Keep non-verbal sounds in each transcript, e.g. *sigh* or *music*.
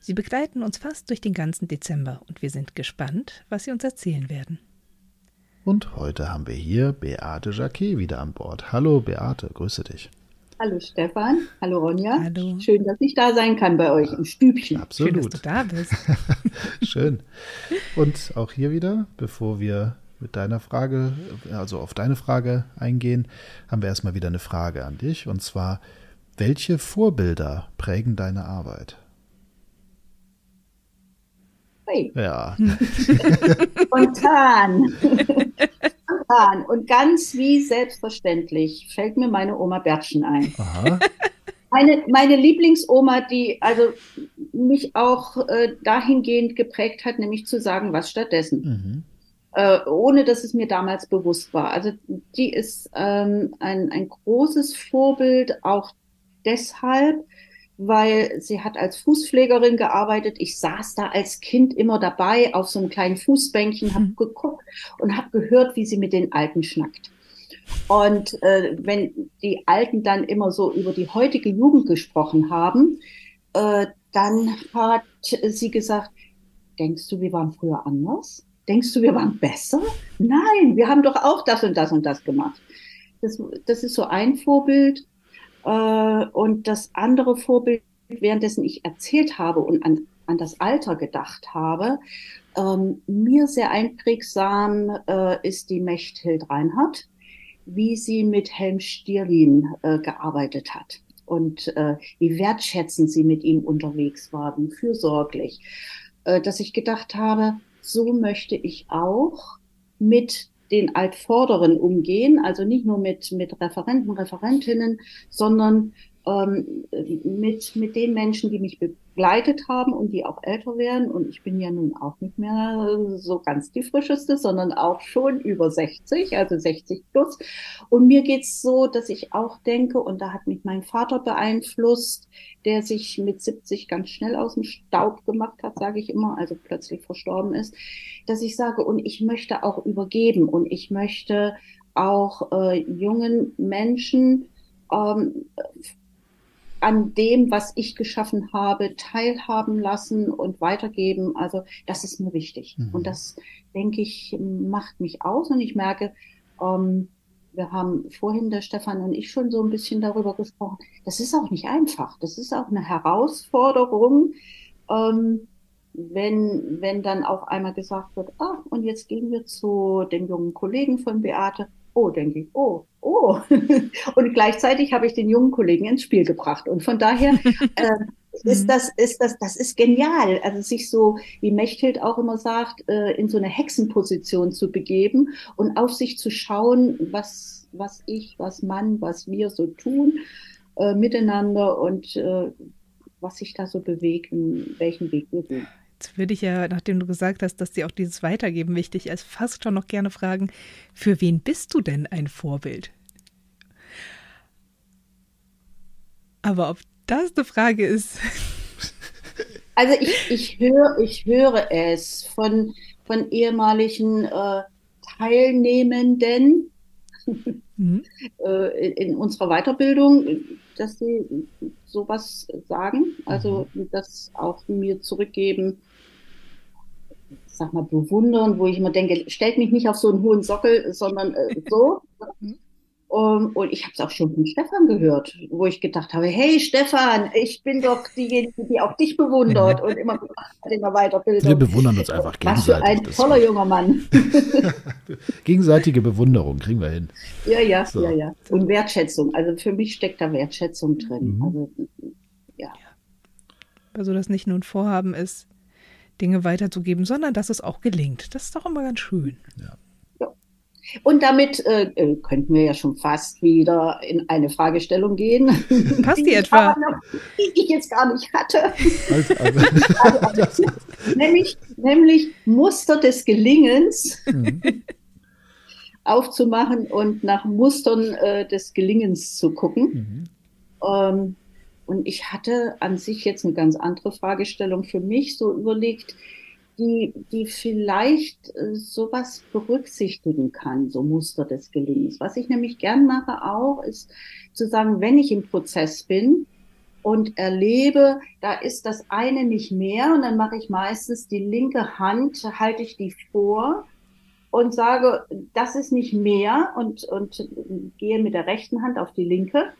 Sie begleiten uns fast durch den ganzen Dezember und wir sind gespannt, was sie uns erzählen werden. Und heute haben wir hier Beate Jacquet wieder an Bord. Hallo Beate, grüße dich. Hallo Stefan, hallo Ronja. Hallo. Schön, dass ich da sein kann bei euch im Stübchen. Absolut. Schön, dass du da bist. *laughs* Schön. Und auch hier wieder, bevor wir mit deiner Frage, also auf deine Frage eingehen, haben wir erstmal wieder eine Frage an dich. Und zwar, welche Vorbilder prägen deine Arbeit? Hey. Ja. *laughs* Spontan. Spontan. Und ganz wie selbstverständlich fällt mir meine Oma Bertchen ein. Aha. Meine, meine Lieblingsoma, die also mich auch äh, dahingehend geprägt hat, nämlich zu sagen, was stattdessen. Mhm. Äh, ohne dass es mir damals bewusst war. Also die ist ähm, ein, ein großes Vorbild, auch deshalb, weil sie hat als Fußpflegerin gearbeitet. Ich saß da als Kind immer dabei auf so einem kleinen Fußbänkchen, habe Mhm. geguckt und habe gehört, wie sie mit den Alten schnackt. Und äh, wenn die Alten dann immer so über die heutige Jugend gesprochen haben, äh, dann hat sie gesagt, denkst du, wir waren früher anders? Denkst du, wir waren besser? Nein, wir haben doch auch das und das und das gemacht. Das, das ist so ein Vorbild. Äh, und das andere Vorbild, währenddessen ich erzählt habe und an, an das Alter gedacht habe, ähm, mir sehr einprägsam äh, ist die Mechthild Reinhardt, wie sie mit Helm Stierlin äh, gearbeitet hat. Und äh, wie wertschätzend sie mit ihm unterwegs war, wie fürsorglich, dass ich gedacht habe, so möchte ich auch mit den Altvorderen umgehen, also nicht nur mit, mit Referenten, Referentinnen, sondern ähm, mit, mit den Menschen, die mich begleitet haben und die auch älter werden. Und ich bin ja nun auch nicht mehr so ganz die frischeste, sondern auch schon über 60, also 60 plus. Und mir geht's so, dass ich auch denke, und da hat mich mein Vater beeinflusst, der sich mit 70 ganz schnell aus dem Staub gemacht hat, sage ich immer, also plötzlich verstorben ist, dass ich sage, und ich möchte auch übergeben und ich möchte auch äh, jungen Menschen ähm, an dem, was ich geschaffen habe, teilhaben lassen und weitergeben. Also das ist mir wichtig. Mhm. Und das, denke ich, macht mich aus. Und ich merke, ähm, wir haben vorhin der Stefan und ich schon so ein bisschen darüber gesprochen. Das ist auch nicht einfach. Das ist auch eine Herausforderung, ähm, wenn, wenn dann auf einmal gesagt wird, ah, und jetzt gehen wir zu dem jungen Kollegen von Beate. Oh, denke ich, oh, oh. *laughs* und gleichzeitig habe ich den jungen Kollegen ins Spiel gebracht. Und von daher *laughs* äh, ist das, ist das, das ist genial. Also sich so, wie Mechthild auch immer sagt, äh, in so eine Hexenposition zu begeben und auf sich zu schauen, was, was ich, was Mann, was wir so tun äh, miteinander und äh, was sich da so bewegt, in welchen Weg wir gehen. Jetzt würde ich ja, nachdem du gesagt hast, dass dir auch dieses Weitergeben wichtig ist, fast schon noch gerne fragen, für wen bist du denn ein Vorbild? Aber ob das eine Frage ist, *laughs* Also ich, ich höre, ich höre es von, von ehemaligen äh, Teilnehmenden hm? *laughs* äh, in, in unserer Weiterbildung, dass sie sowas sagen, also das auch mir zurückgeben, sag mal bewundern, wo ich immer denke, stellt mich nicht auf so einen hohen Sockel, sondern äh, so. Um, und ich habe es auch schon von Stefan gehört, wo ich gedacht habe, hey Stefan, ich bin doch diejenige, die auch dich bewundert und immer der Weiterbildung. Wir bewundern uns einfach Was für ein gegenseitig. toller junger Mann. *laughs* Gegenseitige Bewunderung kriegen wir hin. ja, ja, So. ja, ja. Und Wertschätzung. Also für mich steckt da Wertschätzung drin. Mhm. Also ja. also das nicht nur ein Vorhaben ist, Dinge weiterzugeben, sondern dass es auch gelingt. Das ist doch immer ganz schön. Und damit äh, äh, könnten wir ja schon fast wieder in eine Fragestellung gehen. *laughs* Passt die etwa? Noch, die ich jetzt gar nicht hatte. Also, also. also, *laughs* nämlich, nämlich Muster des Gelingens mhm. aufzumachen und nach Mustern äh, des Gelingens zu gucken. Mhm. Ähm, und ich hatte an sich jetzt eine ganz andere Fragestellung für mich so überlegt, die, die vielleicht äh, sowas berücksichtigen kann, so Muster des Gelingens. Was ich nämlich gern mache auch, ist zu sagen, wenn ich im Prozess bin und erlebe, da ist das eine nicht mehr und dann mache ich meistens die linke Hand, halte ich die vor und sage, das ist nicht mehr und, und gehe mit der rechten Hand auf die linke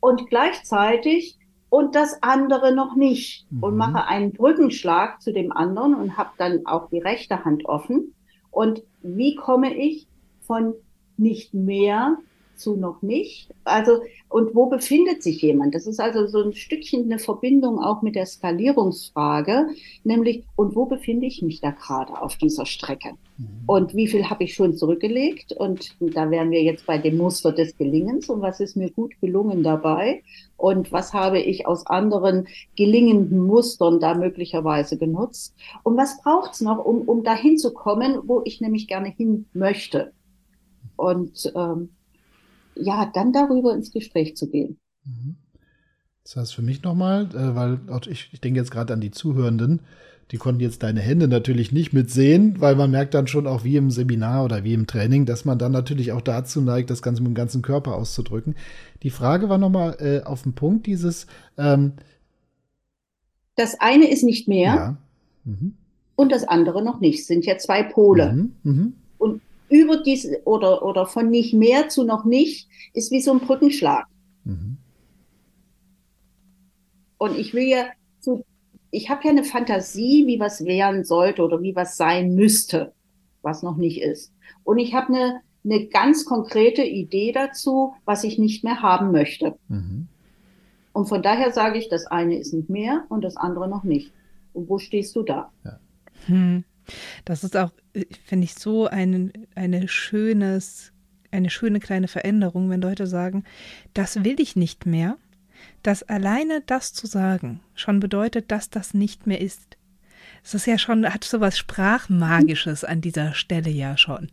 und gleichzeitig und das andere noch nicht mhm. und mache einen Brückenschlag zu dem anderen und habe dann auch die rechte Hand offen. Und wie komme ich von nicht mehr zu noch nicht? Also, und wo befindet sich jemand? Das ist also so ein Stückchen eine Verbindung auch mit der Skalierungsfrage, nämlich, und wo befinde ich mich da gerade auf dieser Strecke? Mhm. Und wie viel habe ich schon zurückgelegt? Und da wären wir jetzt bei dem Muster des Gelingens und was ist mir gut gelungen dabei? Und was habe ich aus anderen gelingenden Mustern da möglicherweise genutzt? Und was braucht es noch, um, um dahin zu kommen, wo ich nämlich gerne hin möchte? Und ähm, ja, dann darüber ins Gespräch zu gehen. Mhm. Das heißt für mich nochmal, äh, weil ich, ich denke jetzt gerade an die Zuhörenden, die konnten jetzt deine Hände natürlich nicht mitsehen, weil man merkt dann schon auch wie im Seminar oder wie im Training, dass man dann natürlich auch dazu neigt, das Ganze mit dem ganzen Körper auszudrücken. Die Frage war nochmal äh, auf den Punkt dieses. Ähm, das eine ist nicht mehr ja. mhm. und das andere noch nicht. Es sind ja zwei Pole. Mhm. Mhm. Über diese oder, oder von nicht mehr zu noch nicht ist wie so ein Brückenschlag. Mhm. Und ich will ja zu, ich habe ja eine Fantasie, wie was werden sollte oder wie was sein müsste, was noch nicht ist. Und ich habe eine, eine ganz konkrete Idee dazu, was ich nicht mehr haben möchte. Mhm. Und von daher sage ich, das eine ist nicht mehr und das andere noch nicht. Und wo stehst du da? Ja. Hm. Das ist auch, finde ich, so ein, eine schönes, eine schöne kleine Veränderung, wenn Leute sagen, das will ich nicht mehr, dass alleine das zu sagen schon bedeutet, dass das nicht mehr ist. Es ist ja schon, hat so was Sprachmagisches an dieser Stelle ja schon.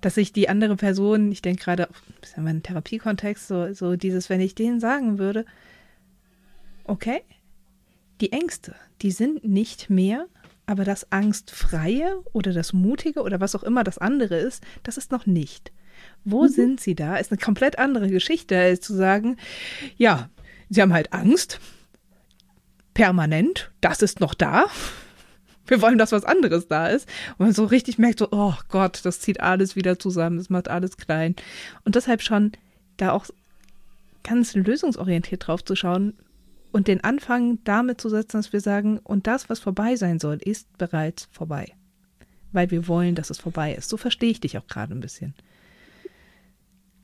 Dass ich die andere Person, ich denke gerade, das ist ja mein Therapiekontext, so, so dieses, wenn ich denen sagen würde, okay, die Ängste, die sind nicht mehr aber das Angstfreie oder das Mutige oder was auch immer das andere ist, das ist noch nicht. Wo mhm. sind sie da? Ist eine komplett andere Geschichte, als zu sagen, ja, sie haben halt Angst, permanent, das ist noch da. Wir wollen, dass was anderes da ist. Und man so richtig merkt, so, oh Gott, das zieht alles wieder zusammen, das macht alles klein. Und deshalb schon da auch ganz lösungsorientiert drauf zu schauen, und den Anfang damit zu setzen, dass wir sagen, und das, was vorbei sein soll, ist bereits vorbei. Weil wir wollen, dass es vorbei ist. So verstehe ich dich auch gerade ein bisschen.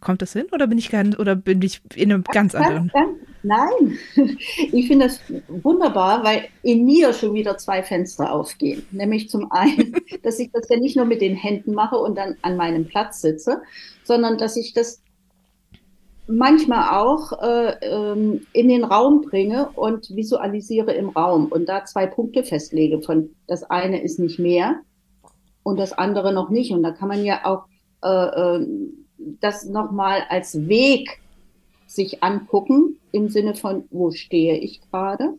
Kommt das hin oder bin ich ganz, oder bin ich in einem ganz anderen? nein, *laughs* ich finde das wunderbar, weil in mir schon wieder zwei Fenster aufgehen. Nämlich zum einen, *laughs* dass ich das ja nicht nur mit den Händen mache und dann an meinem Platz sitze, sondern dass ich das manchmal auch äh, ähm, in den Raum bringe und visualisiere im Raum und da zwei Punkte festlege. Von das eine ist nicht mehr und das andere noch nicht. Und da kann man ja auch äh, äh, das nochmal als Weg sich angucken im Sinne von, wo stehe ich gerade?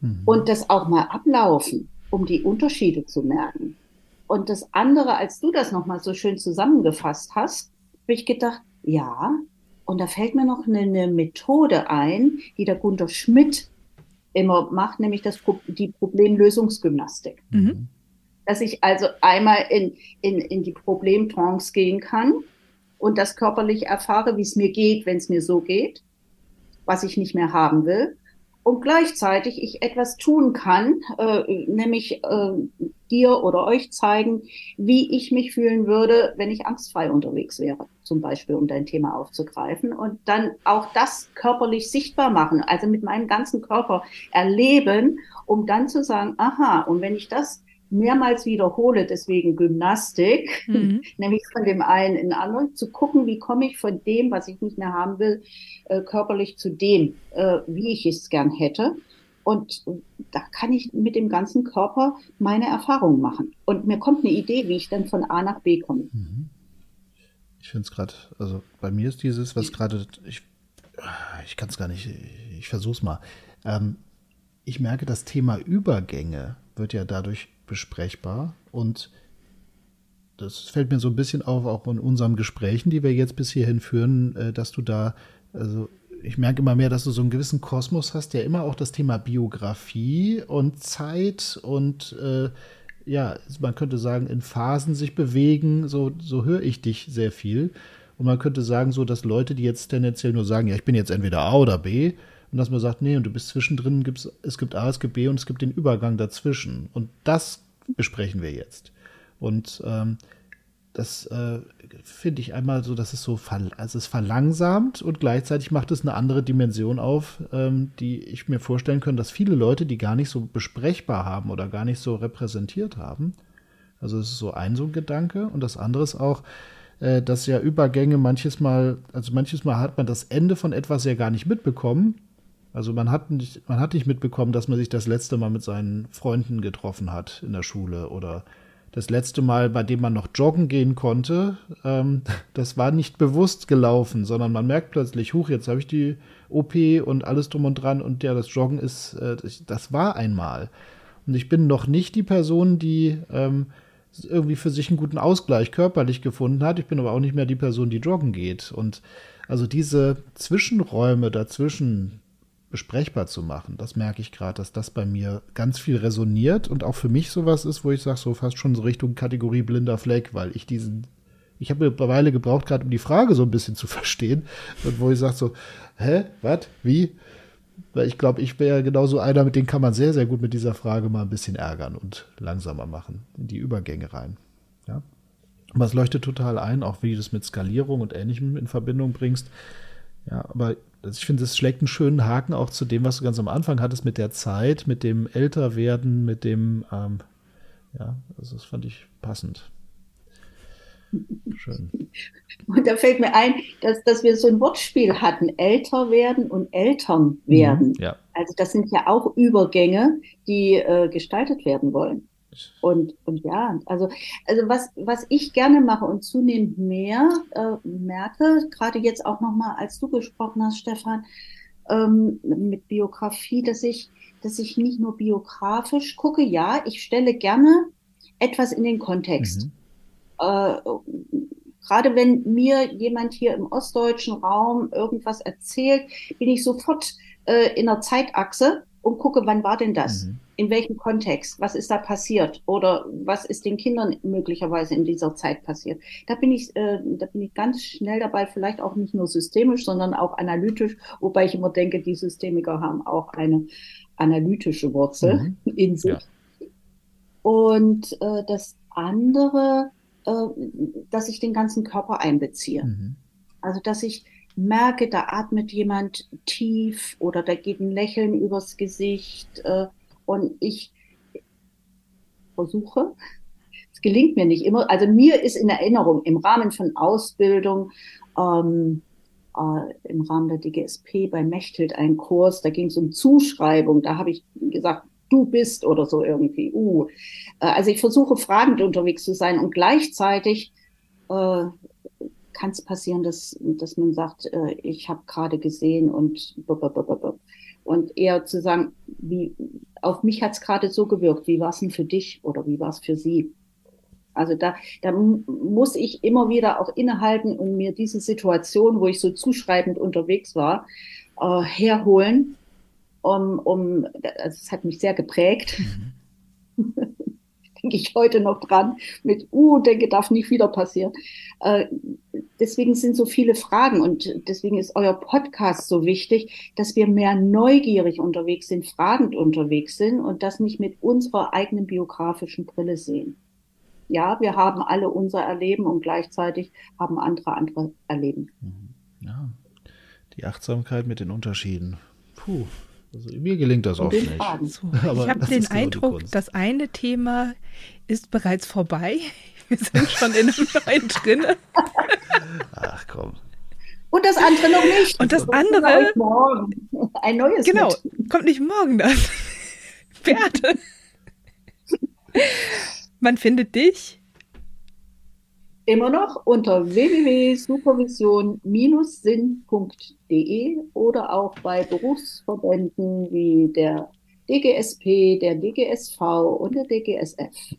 Mhm. Und das auch mal ablaufen, um die Unterschiede zu merken. Und das andere, als du das nochmal so schön zusammengefasst hast, habe ich gedacht, ja, und da fällt mir noch eine, eine Methode ein, die der Gunter Schmidt immer macht, nämlich das, die Problemlösungsgymnastik. Mhm. Dass ich also einmal in, in, in die Problemtrance gehen kann und das körperlich erfahre, wie es mir geht, wenn es mir so geht, was ich nicht mehr haben will und gleichzeitig ich etwas tun kann, äh, nämlich äh, dir oder euch zeigen, wie ich mich fühlen würde, wenn ich angstfrei unterwegs wäre, zum Beispiel, um dein Thema aufzugreifen und dann auch das körperlich sichtbar machen, also mit meinem ganzen Körper erleben, um dann zu sagen, aha, und wenn ich das mehrmals wiederhole, deswegen Gymnastik, mhm. *laughs* nämlich von dem einen in den anderen, zu gucken, wie komme ich von dem, was ich nicht mehr haben will, äh, körperlich zu dem, äh, wie ich es gern hätte. Und da kann ich mit dem ganzen Körper meine Erfahrungen machen. Und mir kommt eine Idee, wie ich dann von A nach B komme. Mhm. Ich finde es gerade, also bei mir ist dieses, was gerade, ich, ich kann es gar nicht, ich versuche es mal. Ähm, ich merke, das Thema Übergänge wird ja dadurch besprechbar und das fällt mir so ein bisschen auf, auch in unseren Gesprächen, die wir jetzt bis hierhin führen, äh, dass du da, also ich merke immer mehr, dass du so einen gewissen Kosmos hast, der immer auch das Thema Biografie und Zeit und äh, ja, man könnte sagen, in Phasen sich bewegen, so, so höre ich dich sehr viel. Und man könnte sagen, so, dass Leute, die jetzt tendenziell nur sagen, ja, ich bin jetzt entweder A oder B, und dass man sagt, nee, und du bist zwischendrin, gibt's, es gibt A, es gibt B und es gibt den Übergang dazwischen. Und das besprechen wir jetzt. Und ähm, das äh, finde ich einmal so, dass es so also es verlangsamt und gleichzeitig macht es eine andere Dimension auf, ähm, die ich mir vorstellen könnte, dass viele Leute, die gar nicht so besprechbar haben oder gar nicht so repräsentiert haben. Also es ist so ein so ein Gedanke und das andere ist auch, äh, dass ja Übergänge manches Mal, also manches Mal hat man das Ende von etwas ja gar nicht mitbekommen. Also man hat nicht, man hat nicht mitbekommen, dass man sich das letzte Mal mit seinen Freunden getroffen hat in der Schule oder das letzte Mal, bei dem man noch joggen gehen konnte, ähm, das war nicht bewusst gelaufen, sondern man merkt plötzlich, huch, jetzt habe ich die OP und alles drum und dran und ja, das Joggen ist, äh, das war einmal. Und ich bin noch nicht die Person, die ähm, irgendwie für sich einen guten Ausgleich körperlich gefunden hat. Ich bin aber auch nicht mehr die Person, die joggen geht. Und also diese Zwischenräume dazwischen, besprechbar zu machen. Das merke ich gerade, dass das bei mir ganz viel resoniert und auch für mich sowas ist, wo ich sage, so fast schon so Richtung Kategorie blinder Fleck, weil ich diesen, ich habe eine Weile gebraucht, gerade um die Frage so ein bisschen zu *laughs* verstehen und wo ich sage so, hä, was, wie? Weil ich glaube, ich wäre genauso einer, mit dem kann man sehr, sehr gut mit dieser Frage mal ein bisschen ärgern und langsamer machen, in die Übergänge rein. Ja. Aber es leuchtet total ein, auch wie du das mit Skalierung und Ähnlichem in Verbindung bringst. Ja, aber ich finde, es schlägt einen schönen Haken auch zu dem, was du ganz am Anfang hattest mit der Zeit, mit dem Älterwerden, mit dem, ähm, ja, also das fand ich passend. Schön. *laughs* Und da fällt mir ein, dass, dass wir so ein Wortspiel hatten, älter werden und Eltern werden. Mhm, ja. Also das sind ja auch Übergänge, die äh, gestaltet werden wollen. Und, und ja, also, also was, was ich gerne mache und zunehmend mehr äh, merke, gerade jetzt auch nochmal, als du gesprochen hast, Stefan, ähm, mit Biografie, dass ich, dass ich nicht nur biografisch gucke, ja, ich stelle gerne etwas in den Kontext. Mhm. Äh, gerade wenn mir jemand hier im ostdeutschen Raum irgendwas erzählt, bin ich sofort äh, in der Zeitachse und gucke, wann war denn das? Mhm. In welchem Kontext? Was ist da passiert? Oder was ist den Kindern möglicherweise in dieser Zeit passiert? Da bin ich, äh, da bin ich ganz schnell dabei, vielleicht auch nicht nur systemisch, sondern auch analytisch, wobei ich immer denke, die Systemiker haben auch eine analytische Wurzel mhm. in sich. Ja. Und äh, das andere, äh, dass ich den ganzen Körper einbeziehe. Mhm. Also dass ich merke, da atmet jemand tief oder da geht ein Lächeln übers Gesicht äh, und ich versuche, es gelingt mir nicht immer, also mir ist in Erinnerung im Rahmen von Ausbildung, ähm, äh, im Rahmen der DGSP bei Mechthild ein Kurs, da ging es um Zuschreibung, da habe ich gesagt, du bist oder so irgendwie, uh. Äh, also ich versuche fragend unterwegs zu sein und gleichzeitig äh, kann es passieren, dass, dass man sagt, äh, ich habe gerade gesehen und und eher zu sagen, wie auf mich hat es gerade so gewirkt, wie war es denn für dich oder wie war es für sie? Also da, da muss ich immer wieder auch innehalten und mir diese Situation, wo ich so zuschreibend unterwegs war, äh, herholen, um, um, also es hat mich sehr geprägt. Mhm. *laughs* denke ich heute noch dran, mit, uh, denke, darf nicht wieder passieren. Äh, deswegen sind so viele Fragen und deswegen ist euer Podcast so wichtig, dass wir mehr neugierig unterwegs sind, fragend unterwegs sind und das nicht mit unserer eigenen biografischen Brille sehen. Ja, wir haben alle unser Erleben und gleichzeitig haben andere andere Erleben. Mhm. Ja, die Achtsamkeit mit den Unterschieden. Puh, Also mir gelingt das oft nicht. So, Aber ich habe den genau Eindruck, das eine Thema ist bereits vorbei. Wir sind schon in einem *laughs* neuen drin. Ach komm. Und das andere noch nicht. Und das andere- morgen ein neues Genau, mit. kommt nicht morgen dann. *laughs* Beate. Man findet dich. Immer noch unter www.supervision-sinn.de oder auch bei Berufsverbänden wie der DGSP, der DGSV und der DGSF.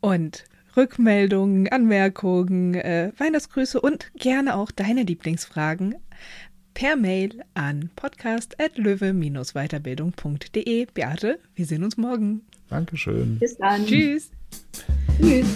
Und Rückmeldungen, Anmerkungen, äh, Weihnachtsgrüße und gerne auch deine Lieblingsfragen per Mail an podcast.löwe-weiterbildung.de. Beate, wir sehen uns morgen. Dankeschön. Bis dann. Tschüss. Tschüss.